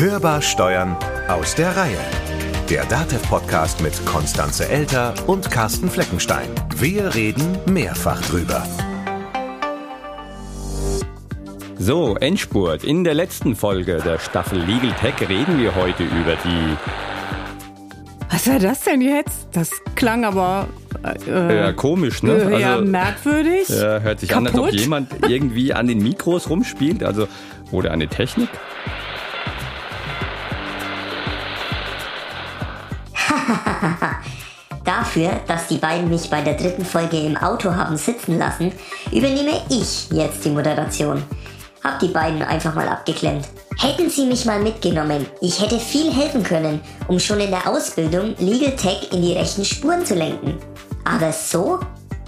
Hörbar Steuern aus der Reihe. Der DATEV-Podcast mit Konstanze Elter und Carsten Fleckenstein. Wir reden mehrfach drüber. So, Endspurt. In der letzten Folge der Staffel Legal Tech reden wir heute über die. Was war das denn jetzt? Das klang aber. Äh, ja, komisch, ne? Äh, ja, also, merkwürdig. Äh, hört sich Kaputt. an, als ob jemand irgendwie an den Mikros rumspielt. Also, oder eine Technik. Dafür, dass die beiden mich bei der dritten Folge im Auto haben sitzen lassen, übernehme ich jetzt die Moderation. Hab die beiden einfach mal abgeklemmt. Hätten sie mich mal mitgenommen, ich hätte viel helfen können, um schon in der Ausbildung Legal Tech in die rechten Spuren zu lenken. Aber so?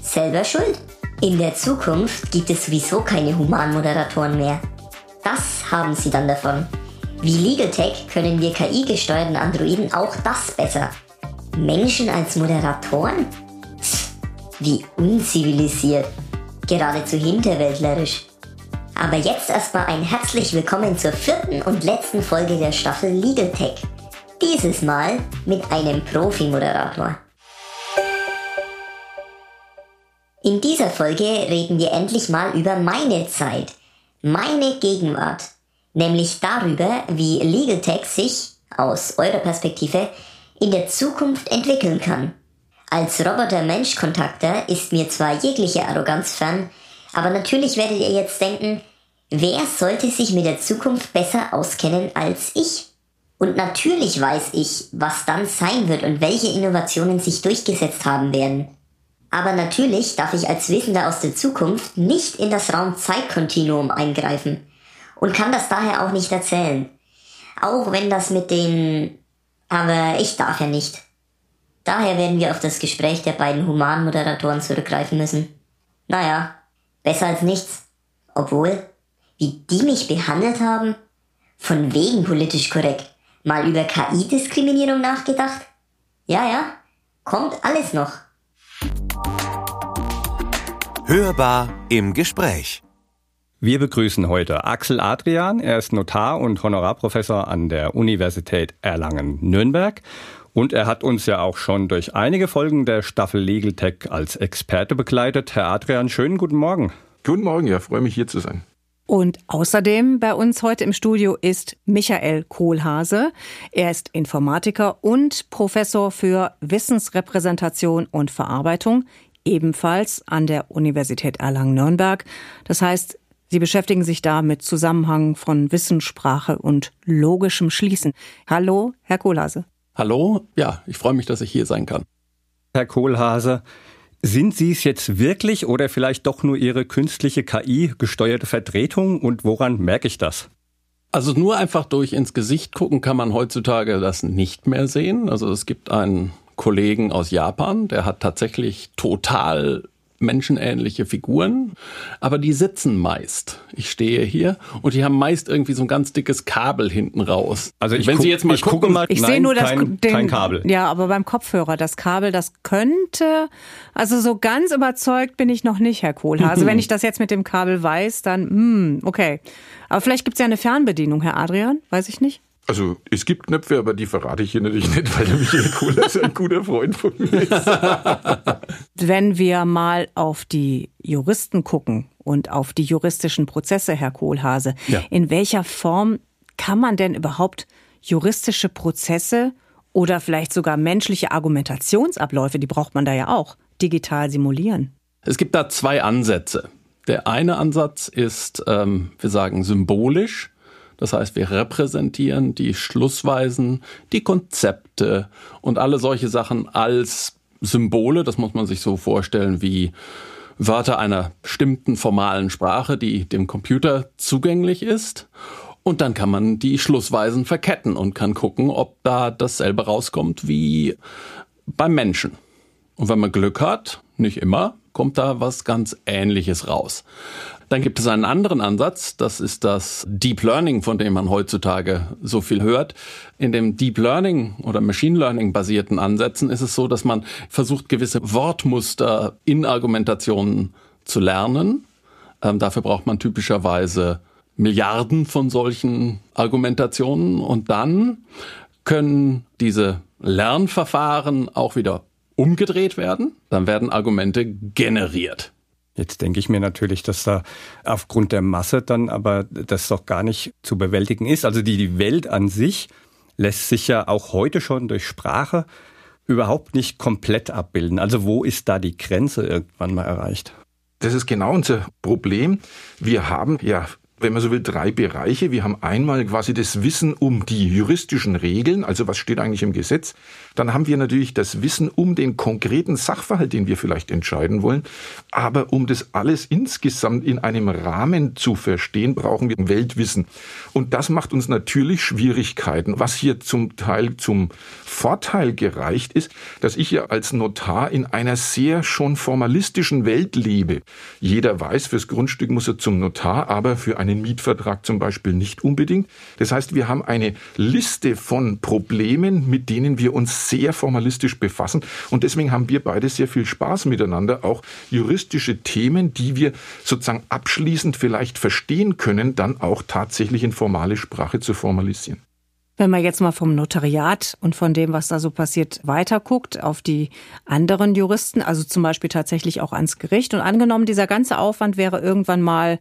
Selber schuld? In der Zukunft gibt es sowieso keine Humanmoderatoren mehr. Das haben sie dann davon. Wie Legal Tech können wir KI-gesteuerten Androiden auch das besser. Menschen als Moderatoren? Wie unzivilisiert. Geradezu hinterwäldlerisch. Aber jetzt erstmal ein herzlich willkommen zur vierten und letzten Folge der Staffel Legal Tech. Dieses Mal mit einem Profi-Moderator. In dieser Folge reden wir endlich mal über meine Zeit, meine Gegenwart nämlich darüber, wie Legal Tech sich, aus eurer Perspektive, in der Zukunft entwickeln kann. Als Roboter-Mensch-Kontakter ist mir zwar jegliche Arroganz fern, aber natürlich werdet ihr jetzt denken, wer sollte sich mit der Zukunft besser auskennen als ich? Und natürlich weiß ich, was dann sein wird und welche Innovationen sich durchgesetzt haben werden. Aber natürlich darf ich als Wissender aus der Zukunft nicht in das Raum-Zeit-Kontinuum eingreifen und kann das daher auch nicht erzählen. Auch wenn das mit den... Aber ich darf ja nicht. Daher werden wir auf das Gespräch der beiden Humanmoderatoren zurückgreifen müssen. Naja, besser als nichts. Obwohl, wie die mich behandelt haben, von wegen politisch korrekt, mal über KI-Diskriminierung nachgedacht? Ja, ja, kommt alles noch. Hörbar im Gespräch. Wir begrüßen heute Axel Adrian. Er ist Notar und Honorarprofessor an der Universität Erlangen-Nürnberg. Und er hat uns ja auch schon durch einige Folgen der Staffel Legal Tech als Experte begleitet. Herr Adrian, schönen guten Morgen. Guten Morgen, ja, freue mich hier zu sein. Und außerdem bei uns heute im Studio ist Michael Kohlhase. Er ist Informatiker und Professor für Wissensrepräsentation und Verarbeitung, ebenfalls an der Universität Erlangen-Nürnberg. Das heißt, Sie beschäftigen sich da mit Zusammenhang von Wissenssprache und logischem Schließen. Hallo, Herr Kohlhase. Hallo, ja, ich freue mich, dass ich hier sein kann. Herr Kohlhase, sind Sie es jetzt wirklich oder vielleicht doch nur Ihre künstliche KI gesteuerte Vertretung und woran merke ich das? Also nur einfach durch ins Gesicht gucken kann man heutzutage das nicht mehr sehen. Also es gibt einen Kollegen aus Japan, der hat tatsächlich total menschenähnliche Figuren, aber die sitzen meist. Ich stehe hier und die haben meist irgendwie so ein ganz dickes Kabel hinten raus. Also ich wenn guck, Sie jetzt mal ich gucken, mal, ich sehe nur das kein, den, kein Kabel. Ja, aber beim Kopfhörer das Kabel, das könnte, also so ganz überzeugt bin ich noch nicht, Herr Kohlhase. Also wenn ich das jetzt mit dem Kabel weiß, dann, hm, okay. Aber vielleicht gibt es ja eine Fernbedienung, Herr Adrian, weiß ich nicht. Also es gibt Knöpfe, aber die verrate ich hier natürlich nicht, weil der Michael Kohler ist ein guter Freund von mir ist. Wenn wir mal auf die Juristen gucken und auf die juristischen Prozesse, Herr Kohlhase, ja. in welcher Form kann man denn überhaupt juristische Prozesse oder vielleicht sogar menschliche Argumentationsabläufe, die braucht man da ja auch, digital simulieren? Es gibt da zwei Ansätze. Der eine Ansatz ist, ähm, wir sagen, symbolisch. Das heißt, wir repräsentieren die Schlussweisen, die Konzepte und alle solche Sachen als Symbole. Das muss man sich so vorstellen wie Wörter einer bestimmten formalen Sprache, die dem Computer zugänglich ist. Und dann kann man die Schlussweisen verketten und kann gucken, ob da dasselbe rauskommt wie beim Menschen. Und wenn man Glück hat, nicht immer, kommt da was ganz Ähnliches raus. Dann gibt es einen anderen Ansatz, das ist das Deep Learning, von dem man heutzutage so viel hört. In dem Deep Learning oder Machine Learning basierten Ansätzen ist es so, dass man versucht, gewisse Wortmuster in Argumentationen zu lernen. Ähm, dafür braucht man typischerweise Milliarden von solchen Argumentationen und dann können diese Lernverfahren auch wieder umgedreht werden. Dann werden Argumente generiert. Jetzt denke ich mir natürlich, dass da aufgrund der Masse dann aber das doch gar nicht zu bewältigen ist. Also die, Welt an sich lässt sich ja auch heute schon durch Sprache überhaupt nicht komplett abbilden. Also wo ist da die Grenze irgendwann mal erreicht? Das ist genau unser Problem. Wir haben ja wenn man so will, drei Bereiche. Wir haben einmal quasi das Wissen um die juristischen Regeln, also was steht eigentlich im Gesetz. Dann haben wir natürlich das Wissen um den konkreten Sachverhalt, den wir vielleicht entscheiden wollen. Aber um das alles insgesamt in einem Rahmen zu verstehen, brauchen wir Weltwissen. Und das macht uns natürlich Schwierigkeiten. Was hier zum Teil zum Vorteil gereicht ist, dass ich ja als Notar in einer sehr schon formalistischen Welt lebe. Jeder weiß, fürs Grundstück muss er zum Notar, aber für eine einen Mietvertrag zum Beispiel nicht unbedingt. Das heißt, wir haben eine Liste von Problemen, mit denen wir uns sehr formalistisch befassen. Und deswegen haben wir beide sehr viel Spaß miteinander, auch juristische Themen, die wir sozusagen abschließend vielleicht verstehen können, dann auch tatsächlich in formale Sprache zu formalisieren. Wenn man jetzt mal vom Notariat und von dem, was da so passiert, weiterguckt auf die anderen Juristen, also zum Beispiel tatsächlich auch ans Gericht und angenommen, dieser ganze Aufwand wäre irgendwann mal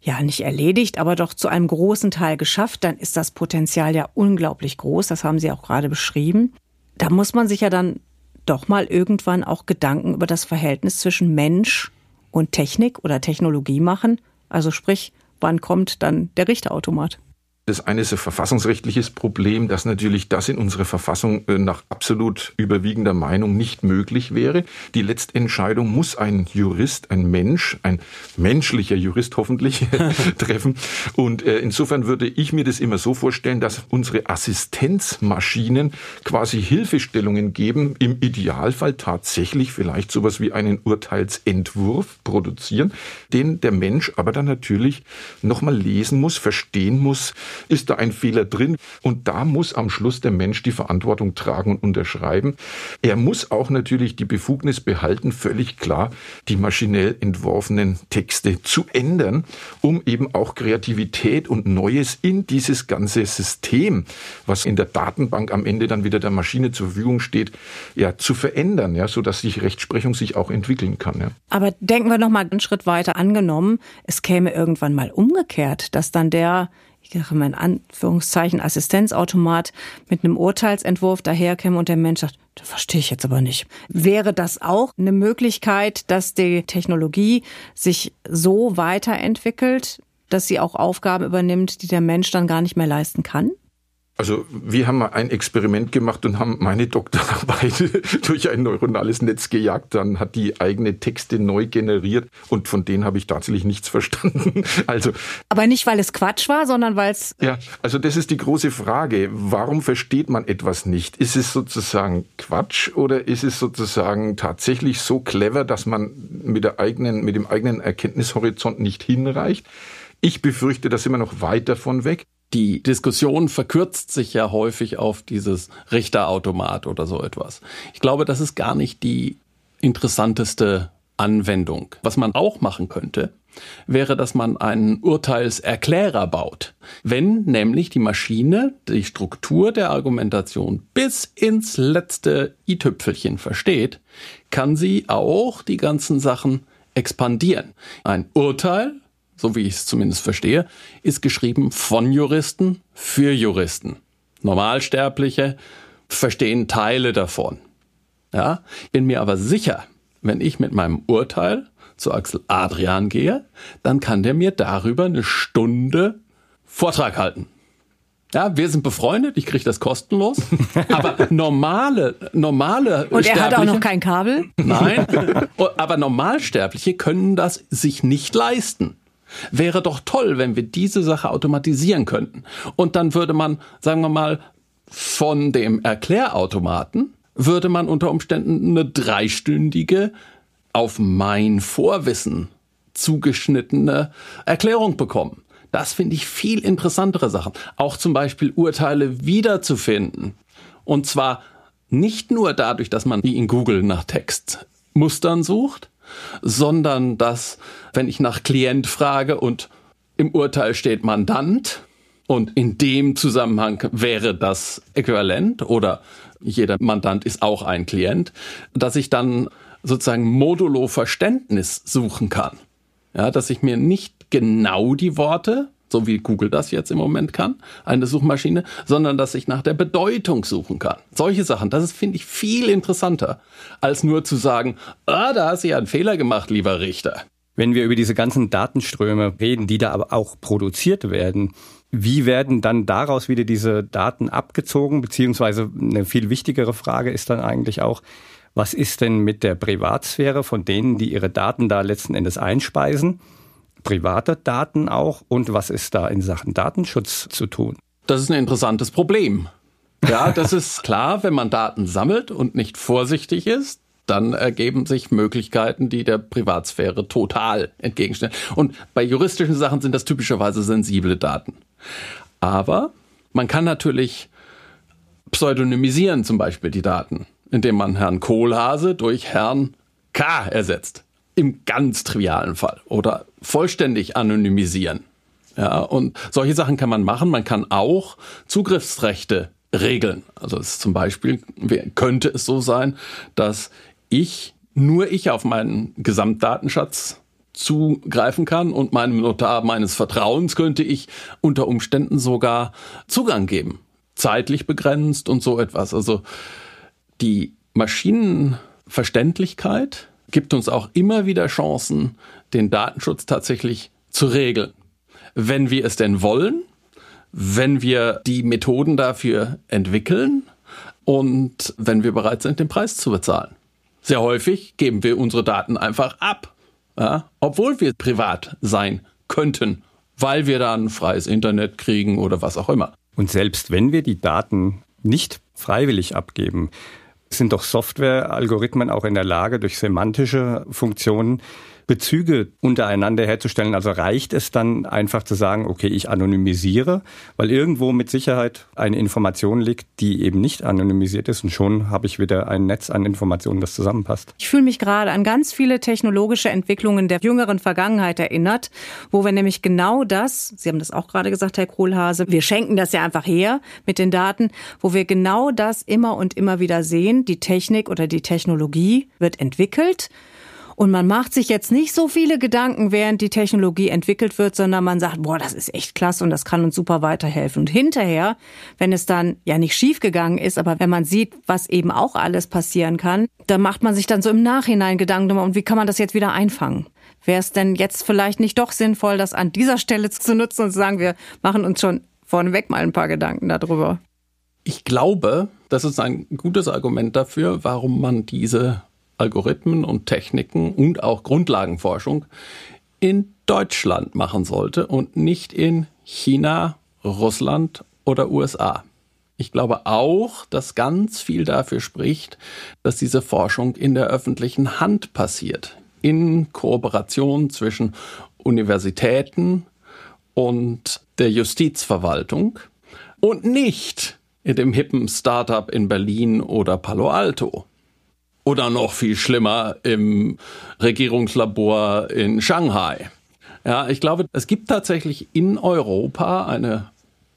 ja nicht erledigt, aber doch zu einem großen Teil geschafft, dann ist das Potenzial ja unglaublich groß. Das haben Sie auch gerade beschrieben. Da muss man sich ja dann doch mal irgendwann auch Gedanken über das Verhältnis zwischen Mensch und Technik oder Technologie machen. Also sprich, wann kommt dann der Richterautomat? Das eine ist ein verfassungsrechtliches Problem, dass natürlich das in unserer Verfassung äh, nach absolut überwiegender Meinung nicht möglich wäre. Die Letztentscheidung muss ein Jurist, ein Mensch, ein menschlicher Jurist hoffentlich treffen. Und äh, insofern würde ich mir das immer so vorstellen, dass unsere Assistenzmaschinen quasi Hilfestellungen geben, im Idealfall tatsächlich vielleicht sowas wie einen Urteilsentwurf produzieren, den der Mensch aber dann natürlich nochmal lesen muss, verstehen muss, ist da ein Fehler drin? Und da muss am Schluss der Mensch die Verantwortung tragen und unterschreiben. Er muss auch natürlich die Befugnis behalten, völlig klar, die maschinell entworfenen Texte zu ändern, um eben auch Kreativität und Neues in dieses ganze System, was in der Datenbank am Ende dann wieder der Maschine zur Verfügung steht, ja, zu verändern, ja, so dass sich Rechtsprechung sich auch entwickeln kann. Ja. Aber denken wir noch mal einen Schritt weiter. Angenommen, es käme irgendwann mal umgekehrt, dass dann der ich sage mal in Anführungszeichen, Assistenzautomat mit einem Urteilsentwurf daherkäme und der Mensch sagt, das verstehe ich jetzt aber nicht. Wäre das auch eine Möglichkeit, dass die Technologie sich so weiterentwickelt, dass sie auch Aufgaben übernimmt, die der Mensch dann gar nicht mehr leisten kann? Also wir haben mal ein Experiment gemacht und haben meine Doktorarbeit durch ein neuronales Netz gejagt. Dann hat die eigene Texte neu generiert und von denen habe ich tatsächlich nichts verstanden. Also, Aber nicht, weil es Quatsch war, sondern weil es... Ja, also das ist die große Frage. Warum versteht man etwas nicht? Ist es sozusagen Quatsch oder ist es sozusagen tatsächlich so clever, dass man mit, der eigenen, mit dem eigenen Erkenntnishorizont nicht hinreicht? Ich befürchte, da sind wir noch weit davon weg die Diskussion verkürzt sich ja häufig auf dieses Richterautomat oder so etwas. Ich glaube, das ist gar nicht die interessanteste Anwendung. Was man auch machen könnte, wäre, dass man einen Urteilserklärer baut. Wenn nämlich die Maschine die Struktur der Argumentation bis ins letzte i-Tüpfelchen versteht, kann sie auch die ganzen Sachen expandieren. Ein Urteil so wie ich es zumindest verstehe, ist geschrieben von Juristen für Juristen. Normalsterbliche verstehen Teile davon. Ja, bin mir aber sicher, wenn ich mit meinem Urteil zu Axel Adrian gehe, dann kann der mir darüber eine Stunde Vortrag halten. Ja, wir sind befreundet, ich kriege das kostenlos. Aber normale, normale Und er hat auch noch kein Kabel? Nein. Aber Normalsterbliche können das sich nicht leisten. Wäre doch toll, wenn wir diese Sache automatisieren könnten. Und dann würde man, sagen wir mal, von dem Erklärautomaten würde man unter Umständen eine dreistündige auf mein Vorwissen zugeschnittene Erklärung bekommen. Das finde ich viel interessantere Sachen. Auch zum Beispiel Urteile wiederzufinden. Und zwar nicht nur dadurch, dass man wie in Google nach Textmustern sucht, sondern dass, wenn ich nach Klient frage und im Urteil steht Mandant und in dem Zusammenhang wäre das äquivalent oder jeder Mandant ist auch ein Klient, dass ich dann sozusagen modulo Verständnis suchen kann. Ja, dass ich mir nicht genau die Worte, so wie Google das jetzt im Moment kann, eine Suchmaschine, sondern dass ich nach der Bedeutung suchen kann. Solche Sachen, das finde ich viel interessanter, als nur zu sagen, ah, da hast du ja einen Fehler gemacht, lieber Richter. Wenn wir über diese ganzen Datenströme reden, die da aber auch produziert werden, wie werden dann daraus wieder diese Daten abgezogen? Beziehungsweise eine viel wichtigere Frage ist dann eigentlich auch, was ist denn mit der Privatsphäre von denen, die ihre Daten da letzten Endes einspeisen? Private Daten auch? Und was ist da in Sachen Datenschutz zu tun? Das ist ein interessantes Problem. Ja, das ist klar, wenn man Daten sammelt und nicht vorsichtig ist, dann ergeben sich Möglichkeiten, die der Privatsphäre total entgegenstehen. Und bei juristischen Sachen sind das typischerweise sensible Daten. Aber man kann natürlich pseudonymisieren zum Beispiel die Daten, indem man Herrn Kohlhase durch Herrn K ersetzt. Im ganz trivialen Fall. Oder vollständig anonymisieren. Ja, und solche Sachen kann man machen. Man kann auch Zugriffsrechte regeln. Also es zum Beispiel könnte es so sein, dass ich, nur ich auf meinen Gesamtdatenschatz zugreifen kann und meinem Notar meines Vertrauens könnte ich unter Umständen sogar Zugang geben. Zeitlich begrenzt und so etwas. Also die Maschinenverständlichkeit gibt uns auch immer wieder Chancen, den Datenschutz tatsächlich zu regeln. Wenn wir es denn wollen, wenn wir die Methoden dafür entwickeln und wenn wir bereit sind, den Preis zu bezahlen. Sehr häufig geben wir unsere Daten einfach ab, ja, obwohl wir privat sein könnten, weil wir dann freies Internet kriegen oder was auch immer. Und selbst wenn wir die Daten nicht freiwillig abgeben, sind doch Software-Algorithmen auch in der Lage, durch semantische Funktionen Bezüge untereinander herzustellen. Also reicht es dann einfach zu sagen, okay, ich anonymisiere, weil irgendwo mit Sicherheit eine Information liegt, die eben nicht anonymisiert ist und schon habe ich wieder ein Netz an Informationen, das zusammenpasst. Ich fühle mich gerade an ganz viele technologische Entwicklungen der jüngeren Vergangenheit erinnert, wo wir nämlich genau das, Sie haben das auch gerade gesagt, Herr Kohlhase, wir schenken das ja einfach her mit den Daten, wo wir genau das immer und immer wieder sehen, die Technik oder die Technologie wird entwickelt und man macht sich jetzt nicht so viele Gedanken, während die Technologie entwickelt wird, sondern man sagt, boah, das ist echt klasse und das kann uns super weiterhelfen. Und hinterher, wenn es dann ja nicht schief gegangen ist, aber wenn man sieht, was eben auch alles passieren kann, dann macht man sich dann so im Nachhinein Gedanken, und wie kann man das jetzt wieder einfangen? Wäre es denn jetzt vielleicht nicht doch sinnvoll, das an dieser Stelle zu nutzen und zu sagen, wir machen uns schon vorneweg mal ein paar Gedanken darüber? Ich glaube, das ist ein gutes Argument dafür, warum man diese Algorithmen und Techniken und auch Grundlagenforschung in Deutschland machen sollte und nicht in China, Russland oder USA. Ich glaube auch, dass ganz viel dafür spricht, dass diese Forschung in der öffentlichen Hand passiert, in Kooperation zwischen Universitäten und der Justizverwaltung und nicht in dem hippen Startup in Berlin oder Palo Alto. Oder noch viel schlimmer im Regierungslabor in Shanghai. Ja, ich glaube, es gibt tatsächlich in Europa eine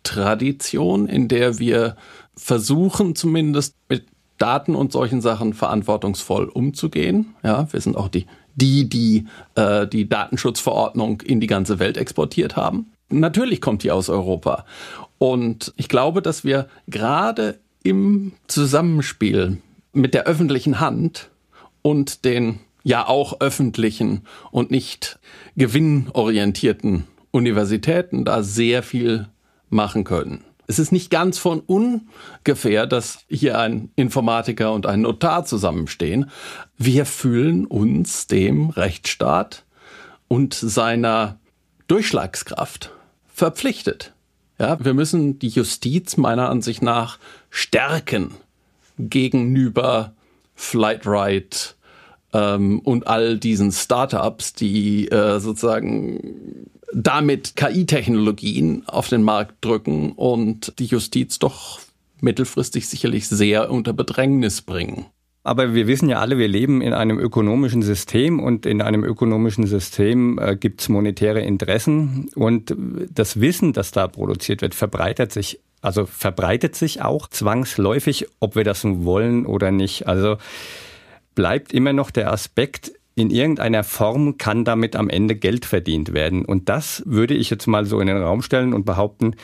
Tradition, in der wir versuchen, zumindest mit Daten und solchen Sachen verantwortungsvoll umzugehen. Ja, wir sind auch die, die, die äh, die Datenschutzverordnung in die ganze Welt exportiert haben. Natürlich kommt die aus Europa. Und ich glaube, dass wir gerade im Zusammenspiel mit der öffentlichen Hand und den ja auch öffentlichen und nicht gewinnorientierten Universitäten da sehr viel machen können. Es ist nicht ganz von ungefähr, dass hier ein Informatiker und ein Notar zusammenstehen. Wir fühlen uns dem Rechtsstaat und seiner Durchschlagskraft verpflichtet. Ja, wir müssen die Justiz meiner Ansicht nach stärken gegenüber Flightride ähm, und all diesen Startups, die äh, sozusagen damit KI-Technologien auf den Markt drücken und die Justiz doch mittelfristig sicherlich sehr unter Bedrängnis bringen. Aber wir wissen ja alle, wir leben in einem ökonomischen System und in einem ökonomischen System äh, gibt es monetäre Interessen und das Wissen, das da produziert wird, verbreitet sich also verbreitet sich auch zwangsläufig, ob wir das nun wollen oder nicht. Also bleibt immer noch der Aspekt, in irgendeiner Form kann damit am Ende Geld verdient werden. Und das würde ich jetzt mal so in den Raum stellen und behaupten,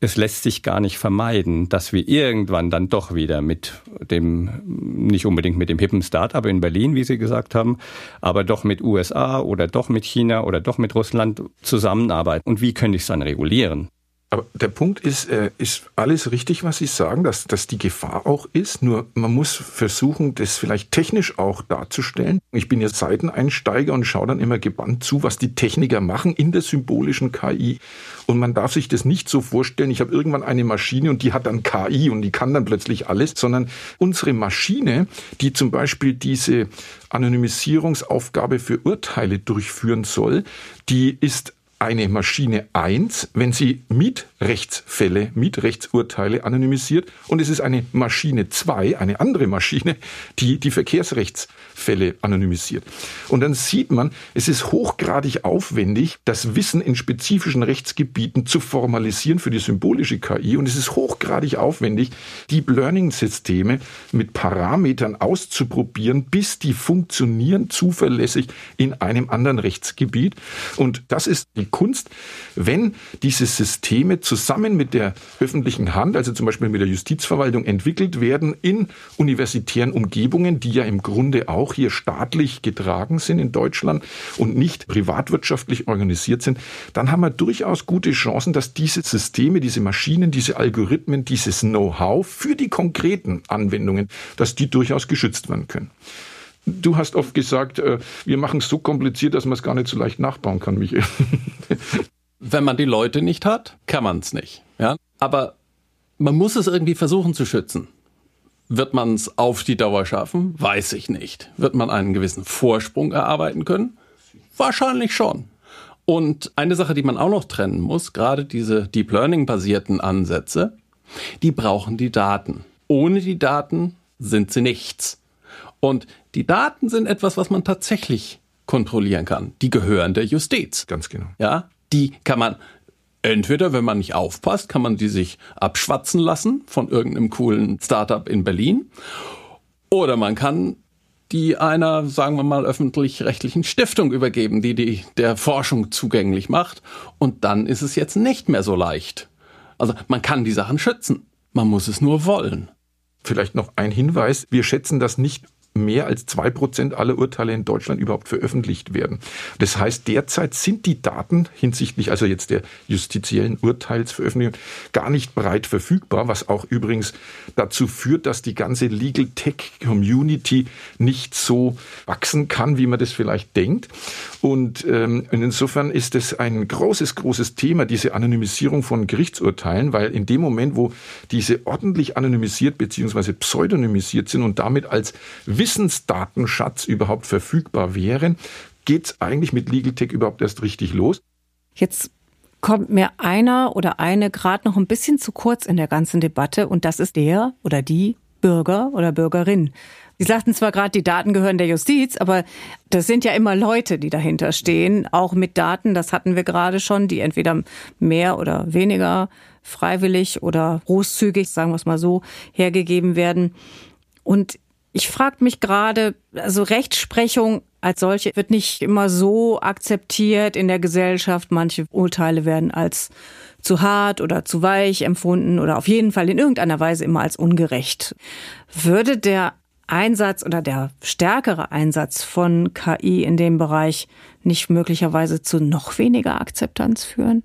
es lässt sich gar nicht vermeiden, dass wir irgendwann dann doch wieder mit dem, nicht unbedingt mit dem hippen Start-up in Berlin, wie Sie gesagt haben, aber doch mit USA oder doch mit China oder doch mit Russland zusammenarbeiten. Und wie könnte ich es dann regulieren? Aber der Punkt ist, äh, ist alles richtig, was Sie sagen, dass, dass die Gefahr auch ist. Nur man muss versuchen, das vielleicht technisch auch darzustellen. Ich bin ja Seiteneinsteiger und schaue dann immer gebannt zu, was die Techniker machen in der symbolischen KI. Und man darf sich das nicht so vorstellen, ich habe irgendwann eine Maschine und die hat dann KI und die kann dann plötzlich alles, sondern unsere Maschine, die zum Beispiel diese Anonymisierungsaufgabe für Urteile durchführen soll, die ist eine Maschine 1, wenn sie Mietrechtsfälle, Mietrechtsurteile anonymisiert. Und es ist eine Maschine 2, eine andere Maschine, die die Verkehrsrechtsfälle anonymisiert. Und dann sieht man, es ist hochgradig aufwendig, das Wissen in spezifischen Rechtsgebieten zu formalisieren für die symbolische KI und es ist hochgradig aufwendig, Deep Learning Systeme mit Parametern auszuprobieren, bis die funktionieren zuverlässig in einem anderen Rechtsgebiet. Und das ist die Kunst, wenn diese Systeme zusammen mit der öffentlichen Hand, also zum Beispiel mit der Justizverwaltung, entwickelt werden in universitären Umgebungen, die ja im Grunde auch hier staatlich getragen sind in Deutschland und nicht privatwirtschaftlich organisiert sind, dann haben wir durchaus gute Chancen, dass diese Systeme, diese Maschinen, diese Algorithmen, dieses Know-how für die konkreten Anwendungen, dass die durchaus geschützt werden können. Du hast oft gesagt, äh, wir machen es so kompliziert, dass man es gar nicht so leicht nachbauen kann, Michael. Wenn man die Leute nicht hat, kann man es nicht. Ja? Aber man muss es irgendwie versuchen zu schützen. Wird man es auf die Dauer schaffen? Weiß ich nicht. Wird man einen gewissen Vorsprung erarbeiten können? Wahrscheinlich schon. Und eine Sache, die man auch noch trennen muss, gerade diese Deep Learning basierten Ansätze, die brauchen die Daten. Ohne die Daten sind sie nichts. Und die Daten sind etwas, was man tatsächlich kontrollieren kann. Die gehören der Justiz. Ganz genau. Ja, die kann man entweder, wenn man nicht aufpasst, kann man die sich abschwatzen lassen von irgendeinem coolen Startup in Berlin. Oder man kann die einer, sagen wir mal, öffentlich-rechtlichen Stiftung übergeben, die die der Forschung zugänglich macht. Und dann ist es jetzt nicht mehr so leicht. Also man kann die Sachen schützen. Man muss es nur wollen. Vielleicht noch ein Hinweis. Wir schätzen das nicht mehr als zwei Prozent aller Urteile in Deutschland überhaupt veröffentlicht werden. Das heißt, derzeit sind die Daten hinsichtlich, also jetzt der justiziellen Urteilsveröffentlichung, gar nicht breit verfügbar, was auch übrigens dazu führt, dass die ganze Legal Tech Community nicht so wachsen kann, wie man das vielleicht denkt. Und ähm, insofern ist es ein großes, großes Thema, diese Anonymisierung von Gerichtsurteilen, weil in dem Moment, wo diese ordentlich anonymisiert bzw. pseudonymisiert sind und damit als Wissensdatenschatz überhaupt verfügbar wären, geht es eigentlich mit Legal Tech überhaupt erst richtig los. Jetzt kommt mir einer oder eine gerade noch ein bisschen zu kurz in der ganzen Debatte und das ist der oder die Bürger oder Bürgerin. Sie sagten zwar gerade, die Daten gehören der Justiz, aber das sind ja immer Leute, die dahinter stehen, auch mit Daten, das hatten wir gerade schon, die entweder mehr oder weniger freiwillig oder großzügig, sagen wir es mal so, hergegeben werden. Und ich frage mich gerade, also Rechtsprechung als solche wird nicht immer so akzeptiert in der Gesellschaft. Manche Urteile werden als zu hart oder zu weich empfunden oder auf jeden Fall in irgendeiner Weise immer als ungerecht. Würde der Einsatz oder der stärkere Einsatz von KI in dem Bereich nicht möglicherweise zu noch weniger Akzeptanz führen?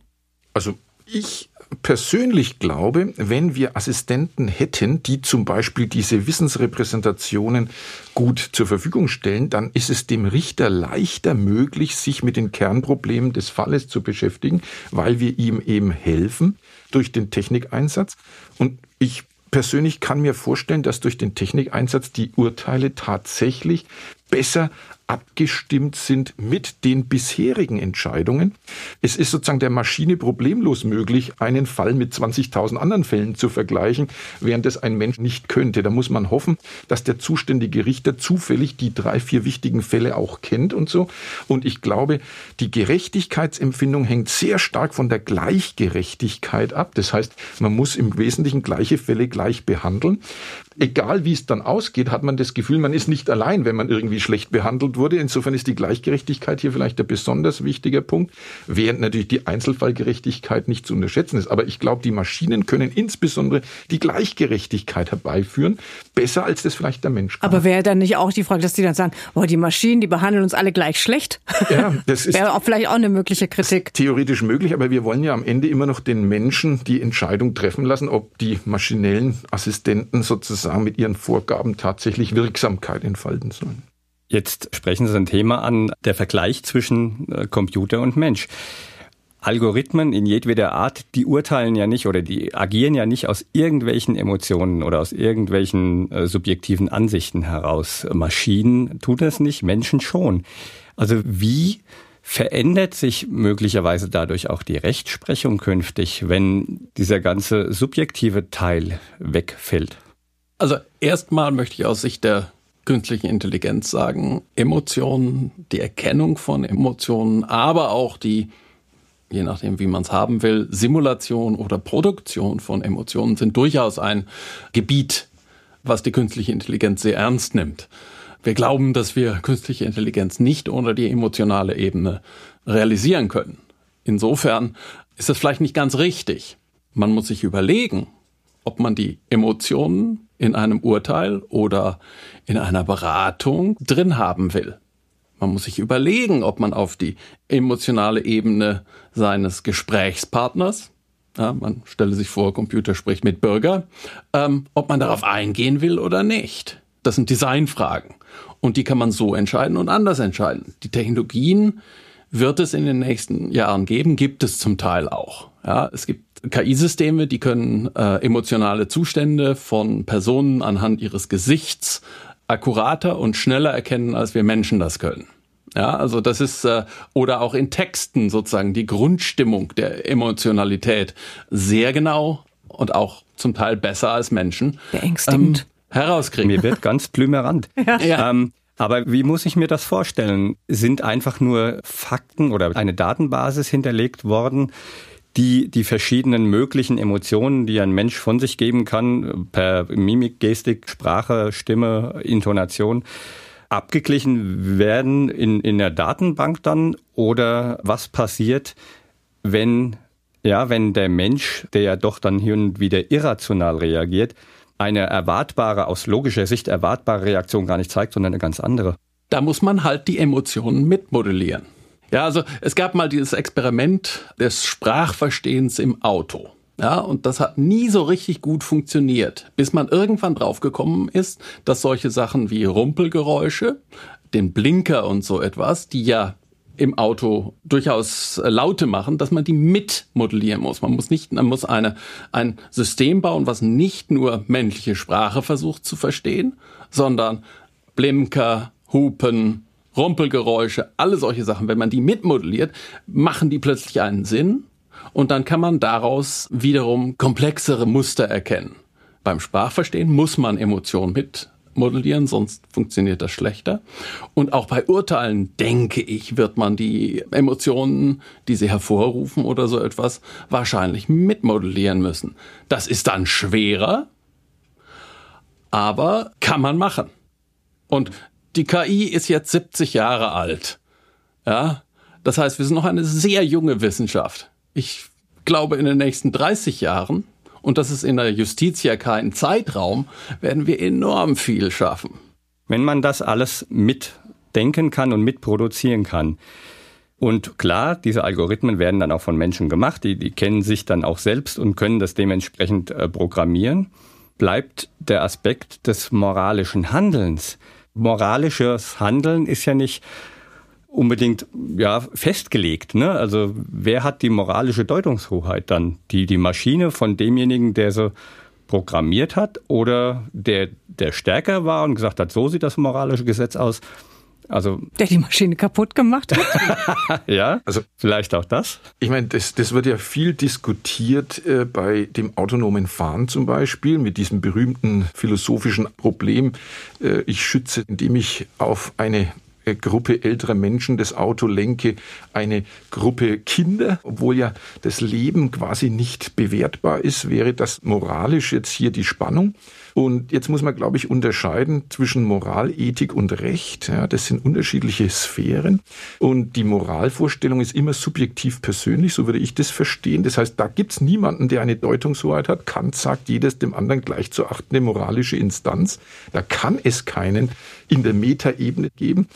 Also ich persönlich glaube, wenn wir Assistenten hätten, die zum Beispiel diese Wissensrepräsentationen gut zur Verfügung stellen, dann ist es dem Richter leichter möglich, sich mit den Kernproblemen des Falles zu beschäftigen, weil wir ihm eben helfen durch den Technikeinsatz. Und ich persönlich kann mir vorstellen, dass durch den Technikeinsatz die Urteile tatsächlich besser abgestimmt sind mit den bisherigen Entscheidungen. Es ist sozusagen der Maschine problemlos möglich, einen Fall mit 20.000 anderen Fällen zu vergleichen, während es ein Mensch nicht könnte. Da muss man hoffen, dass der zuständige Richter zufällig die drei, vier wichtigen Fälle auch kennt und so. Und ich glaube, die Gerechtigkeitsempfindung hängt sehr stark von der Gleichgerechtigkeit ab. Das heißt, man muss im Wesentlichen gleiche Fälle gleich behandeln. Egal wie es dann ausgeht, hat man das Gefühl, man ist nicht allein, wenn man irgendwie schlecht behandelt wurde. Insofern ist die Gleichgerechtigkeit hier vielleicht der besonders wichtige Punkt, während natürlich die Einzelfallgerechtigkeit nicht zu unterschätzen ist. Aber ich glaube, die Maschinen können insbesondere die Gleichgerechtigkeit herbeiführen, besser als das vielleicht der Mensch kann. Aber wäre dann nicht auch die Frage, dass die dann sagen, boah, die Maschinen, die behandeln uns alle gleich schlecht? Ja, das ist wäre auch vielleicht auch eine mögliche Kritik. Theoretisch möglich, aber wir wollen ja am Ende immer noch den Menschen die Entscheidung treffen lassen, ob die maschinellen Assistenten sozusagen mit ihren Vorgaben tatsächlich Wirksamkeit entfalten sollen. Jetzt sprechen Sie ein Thema an, der Vergleich zwischen äh, Computer und Mensch. Algorithmen in jedweder Art, die urteilen ja nicht oder die agieren ja nicht aus irgendwelchen Emotionen oder aus irgendwelchen äh, subjektiven Ansichten heraus. Maschinen tun das nicht, Menschen schon. Also wie verändert sich möglicherweise dadurch auch die Rechtsprechung künftig, wenn dieser ganze subjektive Teil wegfällt? Also erstmal möchte ich aus Sicht der künstliche Intelligenz sagen, Emotionen, die Erkennung von Emotionen, aber auch die, je nachdem wie man es haben will, Simulation oder Produktion von Emotionen sind durchaus ein Gebiet, was die künstliche Intelligenz sehr ernst nimmt. Wir glauben, dass wir künstliche Intelligenz nicht ohne die emotionale Ebene realisieren können. Insofern ist das vielleicht nicht ganz richtig. Man muss sich überlegen, ob man die Emotionen in einem Urteil oder in einer Beratung drin haben will. Man muss sich überlegen, ob man auf die emotionale Ebene seines Gesprächspartners, ja, man stelle sich vor, Computer spricht mit Bürger, ähm, ob man darauf eingehen will oder nicht. Das sind Designfragen. Und die kann man so entscheiden und anders entscheiden. Die Technologien wird es in den nächsten Jahren geben, gibt es zum Teil auch. Ja, es gibt KI-Systeme, die können äh, emotionale Zustände von Personen anhand ihres Gesichts akkurater und schneller erkennen, als wir Menschen das können. Ja, also das ist äh, oder auch in Texten sozusagen die Grundstimmung der Emotionalität sehr genau und auch zum Teil besser als Menschen beängstigend ähm, herauskriegen. Mir wird ganz blümerant. ja. ja. Ähm, aber wie muss ich mir das vorstellen? Sind einfach nur Fakten oder eine Datenbasis hinterlegt worden, die die verschiedenen möglichen Emotionen, die ein Mensch von sich geben kann, per Mimik, Gestik, Sprache, Stimme, Intonation, abgeglichen werden in, in der Datenbank dann? Oder was passiert, wenn, ja, wenn der Mensch, der ja doch dann hier und wieder irrational reagiert, eine erwartbare, aus logischer Sicht erwartbare Reaktion gar nicht zeigt, sondern eine ganz andere? Da muss man halt die Emotionen mitmodellieren. Ja, also es gab mal dieses Experiment des Sprachverstehens im Auto. Ja, und das hat nie so richtig gut funktioniert, bis man irgendwann draufgekommen ist, dass solche Sachen wie Rumpelgeräusche, den Blinker und so etwas, die ja im Auto durchaus Laute machen, dass man die mitmodellieren muss. Man muss nicht, man muss eine, ein System bauen, was nicht nur männliche Sprache versucht zu verstehen, sondern Blinker, Hupen, Rumpelgeräusche, alle solche Sachen, wenn man die mitmodelliert, machen die plötzlich einen Sinn und dann kann man daraus wiederum komplexere Muster erkennen. Beim Sprachverstehen muss man Emotionen mitmodellieren, sonst funktioniert das schlechter. Und auch bei Urteilen, denke ich, wird man die Emotionen, die sie hervorrufen oder so etwas, wahrscheinlich mitmodellieren müssen. Das ist dann schwerer, aber kann man machen. Und die KI ist jetzt 70 Jahre alt. Ja, das heißt, wir sind noch eine sehr junge Wissenschaft. Ich glaube, in den nächsten 30 Jahren, und das ist in der Justiz ja kein Zeitraum, werden wir enorm viel schaffen. Wenn man das alles mitdenken kann und mitproduzieren kann, und klar, diese Algorithmen werden dann auch von Menschen gemacht, die, die kennen sich dann auch selbst und können das dementsprechend äh, programmieren, bleibt der Aspekt des moralischen Handelns moralisches Handeln ist ja nicht unbedingt ja festgelegt. Ne? Also wer hat die moralische Deutungshoheit dann? Die die Maschine von demjenigen, der sie programmiert hat, oder der der stärker war und gesagt hat, so sieht das moralische Gesetz aus, Also der die Maschine kaputt gemacht hat? ja, also vielleicht auch das. Ich meine, das, das wird ja viel diskutiert äh, bei dem autonomen Fahren zum Beispiel, mit diesem berühmten philosophischen Problem, äh, ich schütze, indem ich auf eine äh, Gruppe älterer Menschen das Auto lenke, eine Gruppe Kinder, obwohl ja das Leben quasi nicht bewertbar ist, wäre das moralisch jetzt hier die Spannung. Und jetzt muss man, glaube ich, unterscheiden zwischen Moral, Ethik und Recht. Ja, das sind unterschiedliche Sphären. Und die Moralvorstellung ist immer subjektiv persönlich, so würde ich das verstehen. Das heißt, da gibt es niemanden, der eine Deutungshoheit hat. Kant sagt, jedes dem anderen gleich zu achtende moralische Instanz. Da kann es keinen in der Metaebene geben.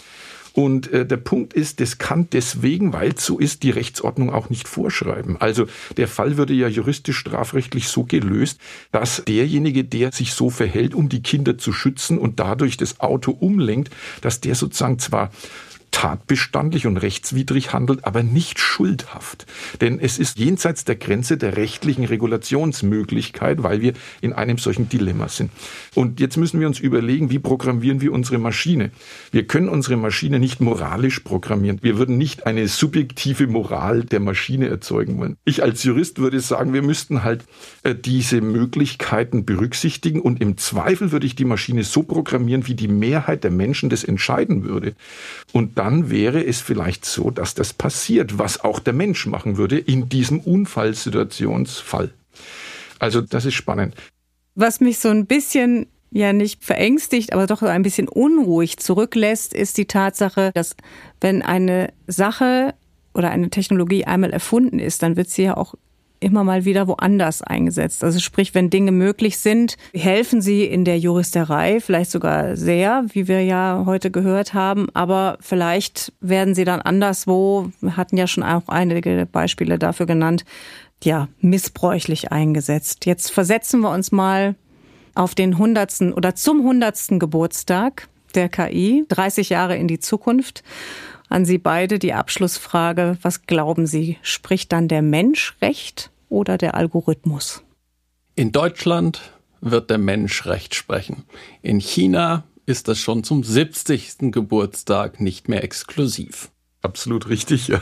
Und äh, der Punkt ist, das kann deswegen, weil es so ist, die Rechtsordnung auch nicht vorschreiben. Also der Fall würde ja juristisch strafrechtlich so gelöst, dass derjenige, der sich so verhält, um die Kinder zu schützen und dadurch das Auto umlenkt, dass der sozusagen zwar tatbestandlich und rechtswidrig handelt, aber nicht schuldhaft. Denn es ist jenseits der Grenze der rechtlichen Regulationsmöglichkeit, weil wir in einem solchen Dilemma sind. Und jetzt müssen wir uns überlegen, wie programmieren wir unsere Maschine? Wir können unsere Maschine nicht moralisch programmieren. Wir würden nicht eine subjektive Moral der Maschine erzeugen wollen. Ich als Jurist würde sagen, wir müssten halt äh, diese Möglichkeiten berücksichtigen und im Zweifel würde ich die Maschine so programmieren, wie die Mehrheit der Menschen das entscheiden würde. Und dann wäre es vielleicht so, dass das passiert, was auch der Mensch machen würde in diesem Unfallsituationsfall. Also das ist spannend. Was mich so ein bisschen ja nicht verängstigt, aber doch ein bisschen unruhig zurücklässt, ist die Tatsache, dass wenn eine Sache oder eine Technologie einmal erfunden ist, dann wird sie ja auch immer mal wieder woanders eingesetzt. Also sprich, wenn Dinge möglich sind, helfen sie in der Juristerei vielleicht sogar sehr, wie wir ja heute gehört haben, aber vielleicht werden sie dann anderswo, wir hatten ja schon auch einige Beispiele dafür genannt, ja, missbräuchlich eingesetzt. Jetzt versetzen wir uns mal auf den hundertsten oder zum hundertsten Geburtstag der KI, 30 Jahre in die Zukunft. An Sie beide die Abschlussfrage. Was glauben Sie, spricht dann der Mensch Recht oder der Algorithmus? In Deutschland wird der Mensch Recht sprechen. In China ist das schon zum 70. Geburtstag nicht mehr exklusiv. Absolut richtig, ja.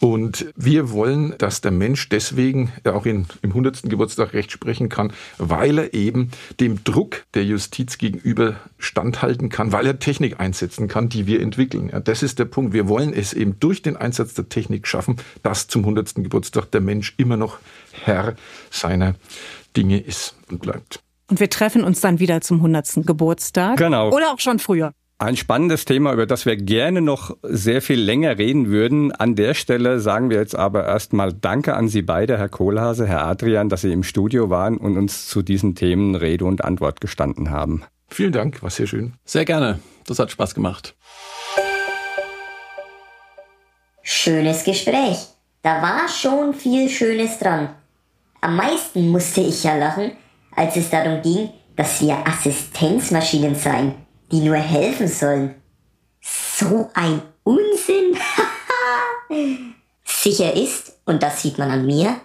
Und wir wollen, dass der Mensch deswegen auch in, im 100. Geburtstag Recht sprechen kann, weil er eben dem Druck der Justiz gegenüber standhalten kann, weil er Technik einsetzen kann, die wir entwickeln. Ja, das ist der Punkt. Wir wollen es eben durch den Einsatz der Technik schaffen, dass zum 100. Geburtstag der Mensch immer noch Herr seiner Dinge ist und bleibt. Und wir treffen uns dann wieder zum 100. Geburtstag. Genau. Oder auch schon früher. Ein spannendes Thema, über das wir gerne noch sehr viel länger reden würden. An der Stelle sagen wir jetzt aber erstmal Danke an Sie beide, Herr Kohlhase, Herr Adrian, dass Sie im Studio waren und uns zu diesen Themen Rede und Antwort gestanden haben. Vielen Dank, war sehr schön. Sehr gerne. Das hat Spaß gemacht. Schönes Gespräch. Da war schon viel Schönes dran. Am meisten musste ich ja lachen, als es darum ging, dass wir Assistenzmaschinen seien die nur helfen sollen. So ein Unsinn. Sicher ist, und das sieht man an mir,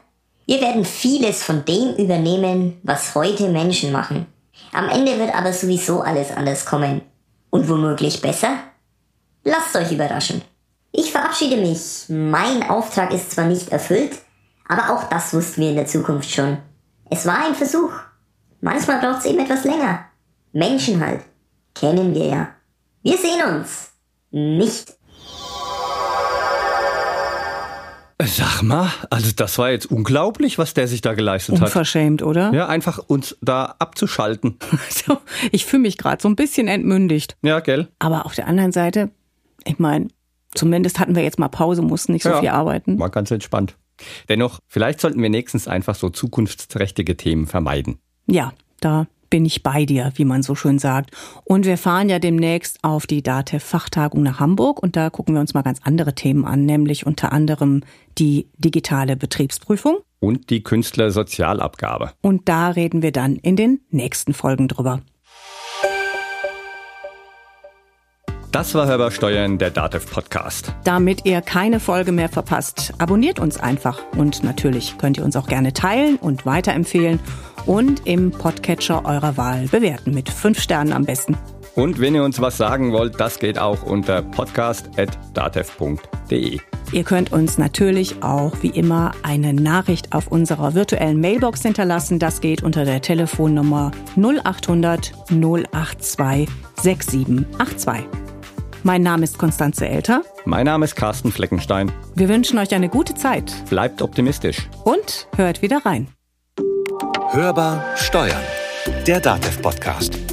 wir werden vieles von dem übernehmen, was heute Menschen machen. Am Ende wird aber sowieso alles anders kommen. Und womöglich besser? Lasst euch überraschen. Ich verabschiede mich. Mein Auftrag ist zwar nicht erfüllt, aber auch das wussten wir in der Zukunft schon. Es war ein Versuch. Manchmal braucht es eben etwas länger. Menschen halt kennen wir ja. Wir sehen uns. Nicht. Sag mal, also das war jetzt unglaublich, was der sich da geleistet hat. Unverschämt, oder? Ja, einfach uns da abzuschalten. So, ich fühle mich gerade so ein bisschen entmündigt. Ja, gell? Aber auf der anderen Seite, ich meine, zumindest hatten wir jetzt mal Pause, mussten nicht so Ja. viel arbeiten. War ganz entspannt. Dennoch, vielleicht sollten wir nächstens einfach so zukunftsträchtige Themen vermeiden. Ja, da bin ich bei dir, wie man so schön sagt. Und wir fahren ja demnächst auf die DATEV-Fachtagung nach Hamburg und da gucken wir uns mal ganz andere Themen an, nämlich unter anderem die digitale Betriebsprüfung. Und die Künstlersozialabgabe. Und da reden wir dann in den nächsten Folgen drüber. Das war Hörbar Steuern, der DATEV Podcast. Damit ihr keine Folge mehr verpasst, abonniert uns einfach. Und natürlich könnt ihr uns auch gerne teilen und weiterempfehlen und im Podcatcher eurer Wahl bewerten mit fünf Sternen am besten. Und wenn ihr uns was sagen wollt, das geht auch unter podcast.datev.de. Ihr könnt uns natürlich auch wie immer eine Nachricht auf unserer virtuellen Mailbox hinterlassen. Das geht unter der Telefonnummer 0800 082 6782. Mein Name ist Konstanze Elter. Mein Name ist Carsten Fleckenstein. Wir wünschen euch eine gute Zeit. Bleibt optimistisch. Und hört wieder rein. Hörbar Steuern. Der DATEV-Podcast.